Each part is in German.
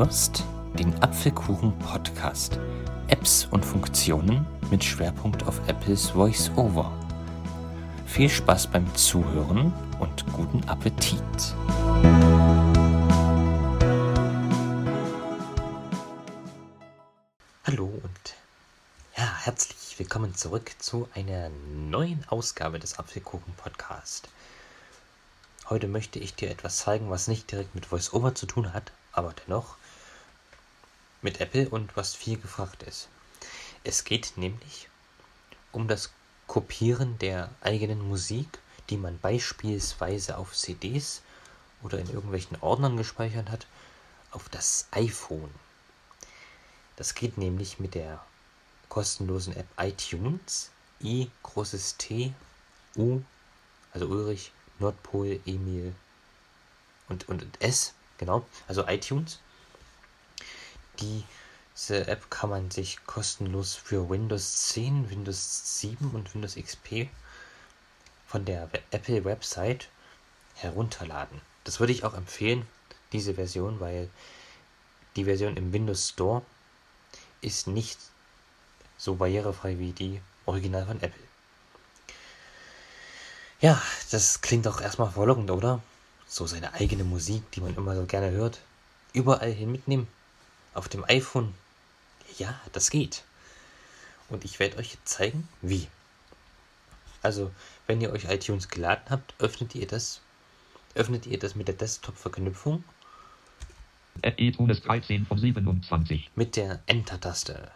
hörst den Apfelkuchen Podcast. Apps und Funktionen mit Schwerpunkt auf Apples VoiceOver. Viel Spaß beim Zuhören und guten Appetit. Hallo und ja, herzlich willkommen zurück zu einer neuen Ausgabe des Apfelkuchen Podcast. Heute möchte ich dir etwas zeigen, was nicht direkt mit VoiceOver zu tun hat, aber dennoch mit Apple und was viel gefragt ist. Es geht nämlich um das Kopieren der eigenen Musik, die man beispielsweise auf CDs oder in irgendwelchen Ordnern gespeichert hat, auf das iPhone. Das geht nämlich mit der kostenlosen App iTunes, I großes T, U, also Ulrich, Nordpol, Emil und, und S Genau, also iTunes. Diese App kann man sich kostenlos für Windows 10, Windows 7 und Windows XP von der Apple Website herunterladen. Das würde ich auch empfehlen, diese Version, weil die Version im Windows Store ist nicht so barrierefrei wie die Original von Apple. Ja, das klingt doch erstmal verlockend, oder? so seine eigene Musik, die man immer so gerne hört, überall hin mitnehmen. Auf dem iPhone. Ja, das geht. Und ich werde euch zeigen, wie. Also, wenn ihr euch iTunes geladen habt, öffnet ihr das, öffnet ihr das mit der Desktop-Verknüpfung. iTunes 13 von 27. Mit der Enter-Taste.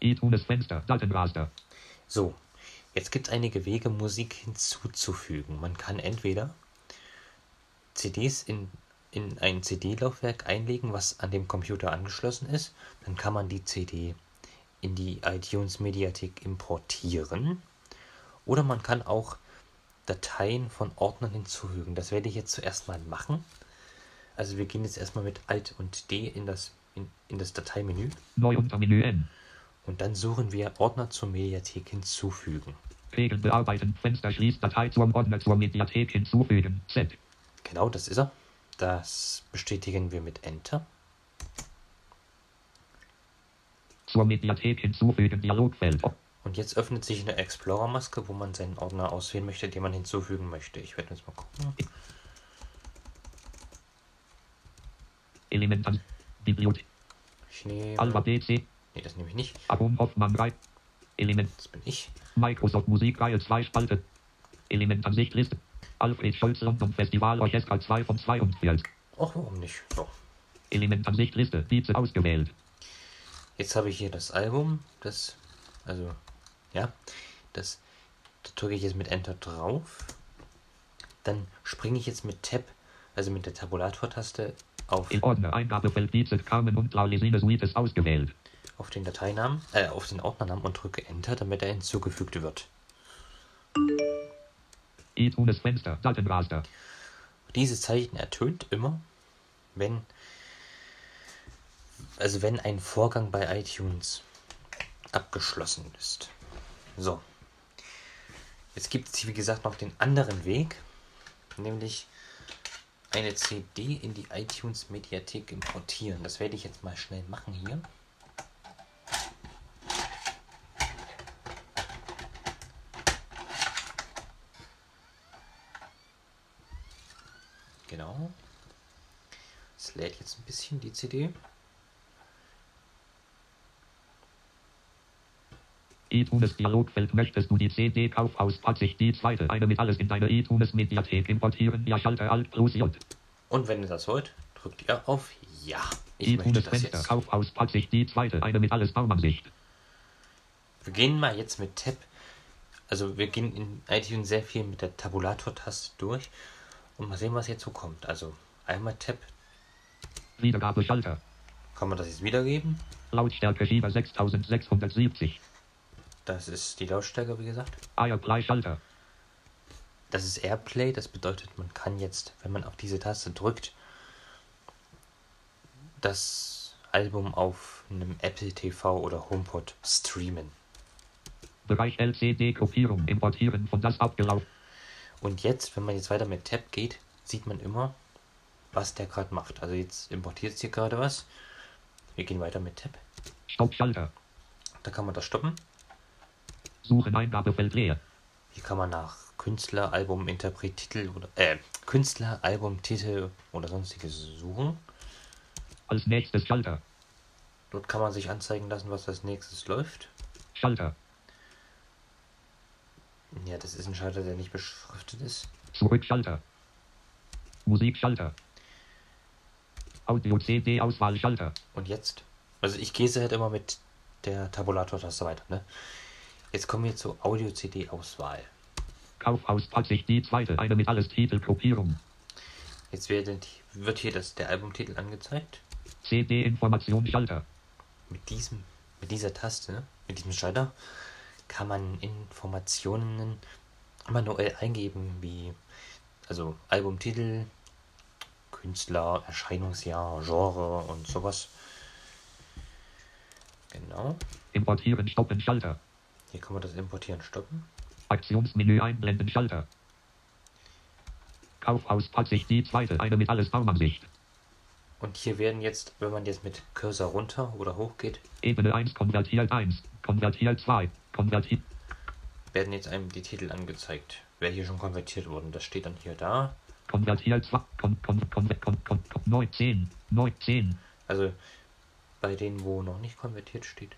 iTunes Fenster, Datenraster. So, Jetzt gibt es einige Wege, Musik hinzuzufügen. Man kann entweder CDs in, in ein CD-Laufwerk einlegen, was an dem Computer angeschlossen ist. Dann kann man die CD in die iTunes-Mediathek importieren. Oder man kann auch Dateien von Ordnern hinzufügen. Das werde ich jetzt zuerst mal machen. Also wir gehen jetzt erstmal mit Alt und D in das, in, in das Dateimenü. Neu unter Menü N. Und dann suchen wir Ordner zur Mediathek hinzufügen. Regeln bearbeiten, Fenster schließt Datei zum Ordner zur Mediathek hinzufügen. Z. Genau, das ist er. Das bestätigen wir mit Enter. Zur Mediathek hinzufügen, Dialogfeld. Und jetzt öffnet sich eine Explorer-Maske, wo man seinen Ordner auswählen möchte, den man hinzufügen möchte. Ich werde jetzt mal gucken. Elementan. Bibliothek. Schnee. Alpha DC. Nee, das nehme ich nicht. Abum Hoffmann 3. Element. Das bin ich. Microsoft Musik Reihe 2 Spalte. Elementansicht Liste. Alfred Scholz London Festival Orchester 2 von 42. Ach, warum nicht? So. Elementansicht Liste. Diese ausgewählt. Jetzt habe ich hier das Album. Das, also, ja, das, da drücke ich jetzt mit Enter drauf. Dann springe ich jetzt mit Tab, also mit der Tabulator-Taste auf. Im Ordner Eingabefeld Diese Carmen und Laulisine Suites ausgewählt auf den Dateinamen, äh, auf den Ordnernamen und drücke Enter, damit er hinzugefügt wird. iTunes Fenster, Datenraster. Dieses Zeichen ertönt immer, wenn also wenn ein Vorgang bei iTunes abgeschlossen ist. So. Jetzt gibt es, wie gesagt, noch den anderen Weg, nämlich eine CD in die iTunes Mediathek importieren. Das werde ich jetzt mal schnell machen hier. Genau. Es lädt jetzt ein bisschen die CD. iTunes Dialogfeld möchtest du die CD Kauf aus sich die zweite eine mit alles in deine iTunes Mediathek importieren ja Schalter Alt plus J und wenn ihr das wollt drückt ihr auf Ja ich iTunes Fenster jetzt. Kauf aus sich die zweite eine mit alles Baumansicht wir gehen mal jetzt mit Tab also wir gehen in iTunes sehr viel mit der Tabulator-Taste durch und mal sehen, was jetzt so kommt. Also einmal Tab. Wiedergabeschalter. Kann man das jetzt wiedergeben? Lautstärke Schieber 6670. Das ist die Lautstärke, wie gesagt. Airplay-Schalter. Das ist Airplay, das bedeutet, man kann jetzt, wenn man auf diese Taste drückt, das Album auf einem Apple TV oder HomePod streamen. Bereich LCD-Kopierung importieren von das abgelaufen. Und jetzt, wenn man jetzt weiter mit Tab geht, sieht man immer, was der gerade macht. Also jetzt importiert es hier gerade was. Wir gehen weiter mit Tab. Stoppschalter. Da kann man das stoppen. Suchen Eingabefeld leer. Hier kann man nach Künstler, Album, Interpret, Titel oder äh, Künstler, Album, Titel oder sonstiges suchen. Als nächstes Schalter. Dort kann man sich anzeigen lassen, was als nächstes läuft. Schalter. Ja, das ist ein Schalter, der nicht beschriftet ist. Zurückschalter. Musikschalter. Audio-CD-Auswahlschalter. Und jetzt? Also ich gehe halt immer mit der Tabulator-Taste weiter, ne? Jetzt kommen wir zur Audio-CD-Auswahl. Kaufhaus sich die zweite. Eine mit alles Titelgruppierung. Jetzt werden, wird hier das, der Albumtitel angezeigt. CD-Informationsschalter. Mit diesem, mit dieser Taste, ne? mit diesem Schalter, kann man Informationen manuell eingeben, wie also Albumtitel, Künstler, Erscheinungsjahr, Genre und sowas. Genau. Importieren, stoppen, Schalter. Hier kann man das importieren, stoppen. Aktionsmenü einblenden, Schalter. Kaufhaus sich die zweite. Eine mit alles Baumansicht. Und hier werden jetzt, wenn man jetzt mit Cursor runter oder hoch geht, Ebene 1 konvertiert 1, konvertiert 2, konvertiert. werden jetzt einem die Titel angezeigt. Wer hier schon konvertiert worden, das steht dann hier da. Konvertiert 2, kon, kon, kon, kon, kon, kon, 9, 10, 9, 10. Also bei denen, wo noch nicht konvertiert steht,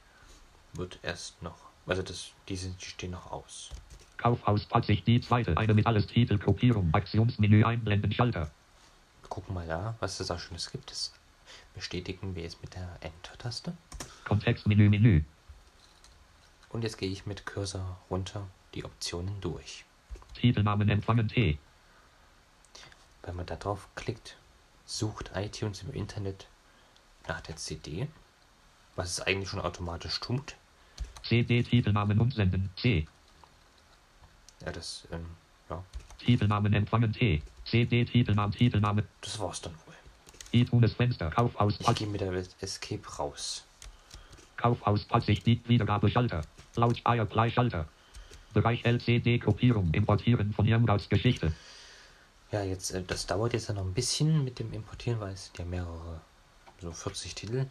wird erst noch, also das, die, sind, die stehen noch aus. Kaufhaus sich die zweite. Eine mit alles Titelgruppierung. Aktionsmenü einblenden, Schalter. Gucken mal da, was es da Schönes gibt. Das bestätigen wir jetzt mit der Enter-Taste. Kontextmenü, Menü. Und jetzt gehe ich mit Cursor runter die Optionen durch. Titelnamen empfangen T. Wenn man da drauf klickt, sucht iTunes im Internet nach der CD, was es eigentlich schon automatisch tut. CD-Titelnamen umsenden C. Ja, das, ähm, ja, Titelnamen empfangen T. CD-Titelnamen, Titelname. das war's dann wohl. iTunes Fenster. Kaufhaus Ich gehe mit der Escape raus. Kaufhaus sich die Wiedergabeschalter. Laut Airplay Schalter. Bereich LCD Kopierung. Importieren von Irmgauts Geschichte. Ja, jetzt, äh, das dauert jetzt ja noch ein bisschen mit dem Importieren, weil es sind ja mehrere, so 40 Titel.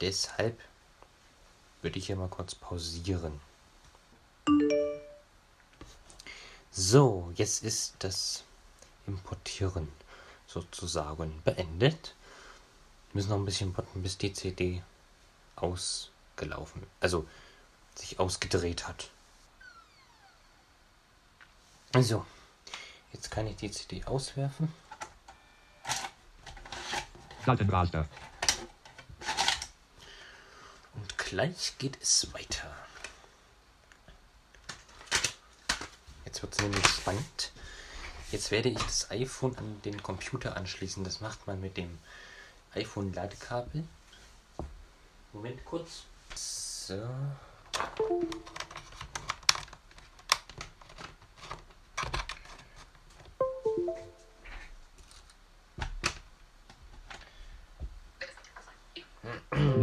Deshalb würde ich hier mal kurz pausieren. So, jetzt ist das Importieren sozusagen beendet. Wir müssen noch ein bisschen warten, bis die CD ausgelaufen, also sich ausgedreht hat. So, jetzt kann ich die CD auswerfen. Seitenraster. Und gleich geht es weiter. Jetzt wird es nämlich spannend. Jetzt werde ich das iPhone an den Computer anschließen. Das macht man mit dem iPhone-Ladekabel. Moment kurz. So.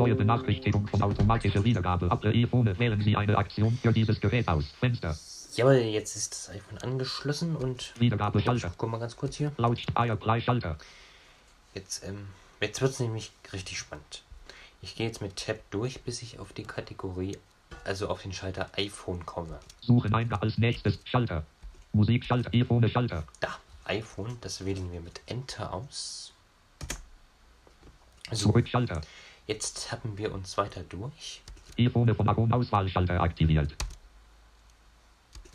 Neue Benachrichtigung von automatischer Wiedergabe. Apple iPhone. Wählen Sie eine Aktion für dieses Gerät aus. Fenster. Jawohl, jetzt ist das iPhone angeschlossen und Wiedergabeschalter. guck mal ganz kurz hier. Laut Airplay Schalter. Jetzt, ähm, jetzt wird es nämlich richtig spannend. Ich gehe jetzt mit Tab durch, bis ich auf die Kategorie, also auf den Schalter iPhone komme. Suchen ein als nächstes Schalter. Musikschalter. iPhone Schalter. Da, iPhone, das wählen wir mit Enter aus. So, Zurückschalter. Jetzt haben wir uns weiter durch. iPhone von Aron Auswahlschalter aktiviert.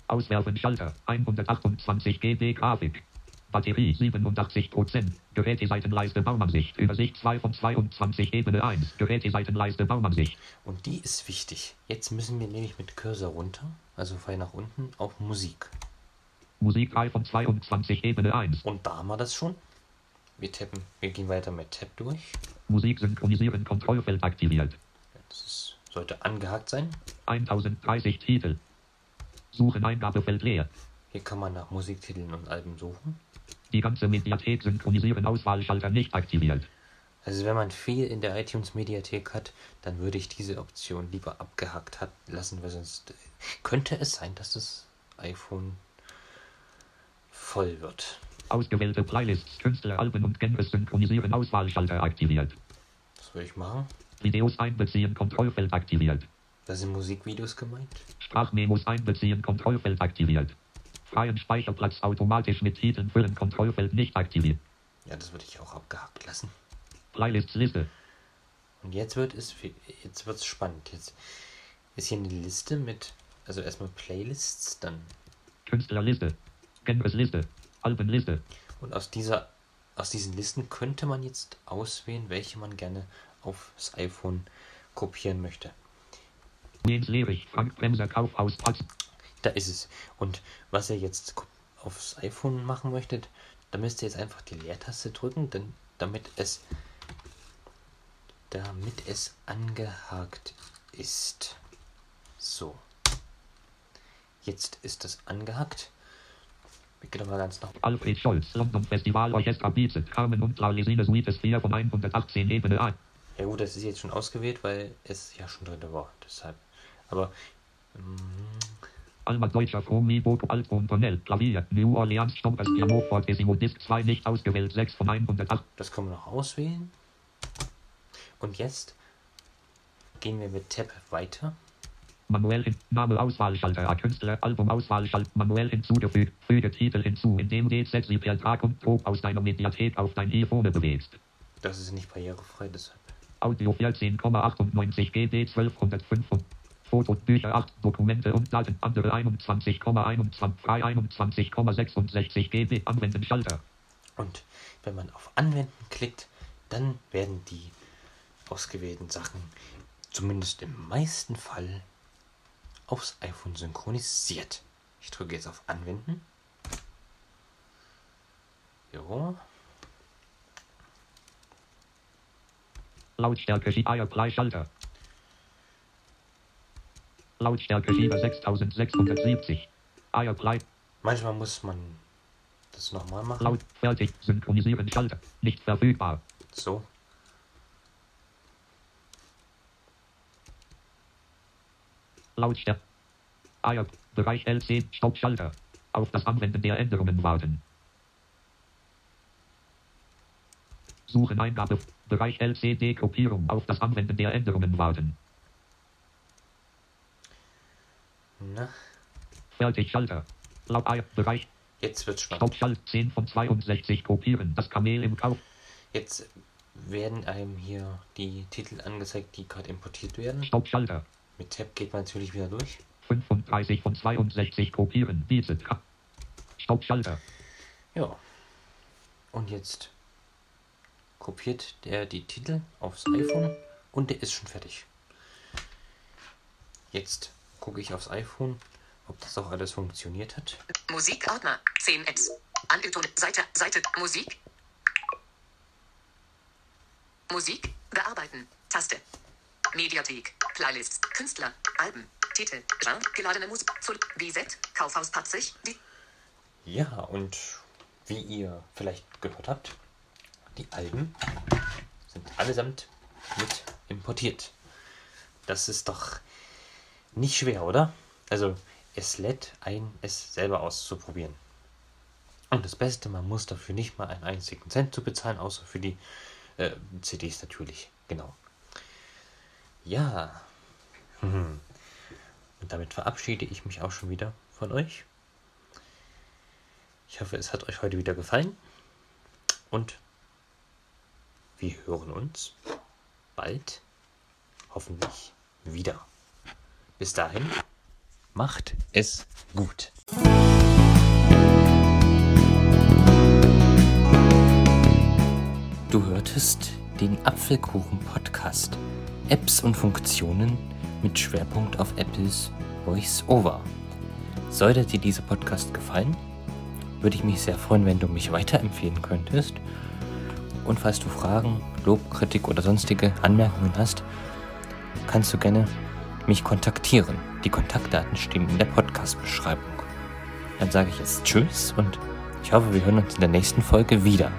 Auswerfen Schalter. 128 GB Grafik. Batterie 87%. Geräteseitenleiste Baumansicht. Übersicht 2 von 22 Ebene 1. Geräteseitenleiste Baumansicht. Und die ist wichtig. Jetzt müssen wir nämlich mit Cursor runter, also Pfeil nach unten, auf Musik. Musik 3 von 22 Ebene 1. Und da haben wir das schon. Wir tappen, wir gehen weiter mit Tab durch. Musik synchronisieren Kontrollfeld aktiviert. Das ist, sollte angehakt sein. 1030 Titel. Suchen Eingabefeld leer. Hier kann man nach Musiktiteln und Alben suchen. Die ganze Mediathek synchronisieren Auswahlschalter nicht aktiviert. Also wenn man viel in der iTunes Mediathek hat, dann würde ich diese Option lieber abgehakt hat lassen, weil sonst äh, könnte es sein, dass das iPhone voll wird. Ausgewählte Playlists, Künstler, Alben und Genres synchronisieren. Auswahlschalter aktiviert. Was will ich machen? Videos einbeziehen. Kontrollfeld aktiviert. Da sind Musikvideos gemeint. Sprachmemos einbeziehen. Kontrollfeld aktiviert. Freien Speicherplatz automatisch mit Titeln füllen. Kontrollfeld nicht aktiviert. Ja, das würde ich auch abgehakt lassen. Playlists Liste. Und jetzt wird es jetzt wird's spannend. Jetzt ist hier eine Liste mit, also erstmal Playlists, dann Künstlerliste. Genresliste. Albenliste. und aus dieser aus diesen Listen könnte man jetzt auswählen, welche man gerne aufs iPhone kopieren möchte. Jens Lehrig. Frank Bremser Kaufhaus. Da ist es. Und was ihr jetzt aufs iPhone machen möchtet, da müsst ihr jetzt einfach die Leertaste drücken, denn damit es damit es angehakt ist. So. Jetzt ist es angehakt. Gehen mal ganz nach. Alfred Scholz. London Festival Orchestra Bizet. Carmen und Claulisine Suites 4 von 118 Ebene A. Ja gut, das ist jetzt schon ausgewählt, weil es ja schon drin war. Deshalb. Aber mm, Alma Deutscher Chromi Boto Altton Tonell Klavier New Orleans Stompers Piano Fortissimo Disc 2 nicht ausgewählt 6 von 108 das können wir noch auswählen. Und jetzt gehen wir mit Tab weiter. Manuell hin Name Auswahlschalter A Künstler Album Auswahlschalter manuell hinzugefügt Füge Titel hinzu indem DZ sie per Drag und Drop aus deiner Mediathek auf dein iPhone bewegst. Das ist nicht barrierefrei, deshalb. Audio 14,98 GD 1205 Foto Bücher 8 Dokumente und Daten andere 21,21 frei 21,66 GB Anwenden Schalter. Und wenn man auf Anwenden klickt, dann werden die ausgewählten Sachen zumindest im meisten Fall aufs iPhone synchronisiert. Ich drücke jetzt auf Anwenden. Jo. Lautstärke Schie- Airplay Schalter. Lautstärke Schieber 6670. Airplay Manchmal muss man das nochmal machen. laut fertig synchronisieren Schalter. Nicht verfügbar. So. Lautstärke. Air Bereich LC Stopp Schalter. Auf das Anwenden der Änderungen warten. Suchen Eingabe. Bereich LCD Gruppierung. Auf das Anwenden der Änderungen warten. Na, Fertig Schalter. Laut Air Bereich jetzt wird's spannend. Stopp Schalt 10 von 62 kopieren. Das Kamel im Kauf. Jetzt werden einem hier die Titel angezeigt, die gerade importiert werden. Stopp Schalter. Mit Tab geht man natürlich wieder durch. 35 von 62 kopieren. Bizet. Stopp Schalter. Ja. Und jetzt kopiert der die Titel aufs iPhone und der ist schon fertig. Jetzt gucke ich aufs iPhone, ob das auch alles funktioniert hat. Musikordner. 10 Apps. Angeton. Seite. Seite. Musik. Musik. Bearbeiten. Taste. Mediathek. Playlists. Künstler. Alben. Titel. Genre. Geladene Musik. Full. BZ. Kaufhaus Patzig. Die Ja, und wie ihr vielleicht gehört habt, die Alben sind allesamt mit importiert. Das ist doch nicht schwer, oder? Also, es lädt ein, es selber auszuprobieren. Und das Beste, man muss dafür nicht mal einen einzigen Cent zu bezahlen, außer für die äh, CDs natürlich. Genau. Ja. Mhm. Und damit verabschiede ich mich auch schon wieder von euch. Ich hoffe, es hat euch heute wieder gefallen. Und wir hören uns bald hoffentlich wieder. Bis dahin, macht es gut. Du hörtest den Apfelkuchen-Podcast. Apps und Funktionen mit Schwerpunkt auf Apples Voice-Over. Sollte dir dieser Podcast gefallen, würde ich mich sehr freuen, wenn du mich weiterempfehlen könntest. Und falls du Fragen, Lob, Kritik oder sonstige Anmerkungen hast, kannst du gerne mich kontaktieren. Die Kontaktdaten stehen in der Podcast-Beschreibung. Dann sage ich jetzt Tschüss und ich hoffe, wir hören uns in der nächsten Folge wieder.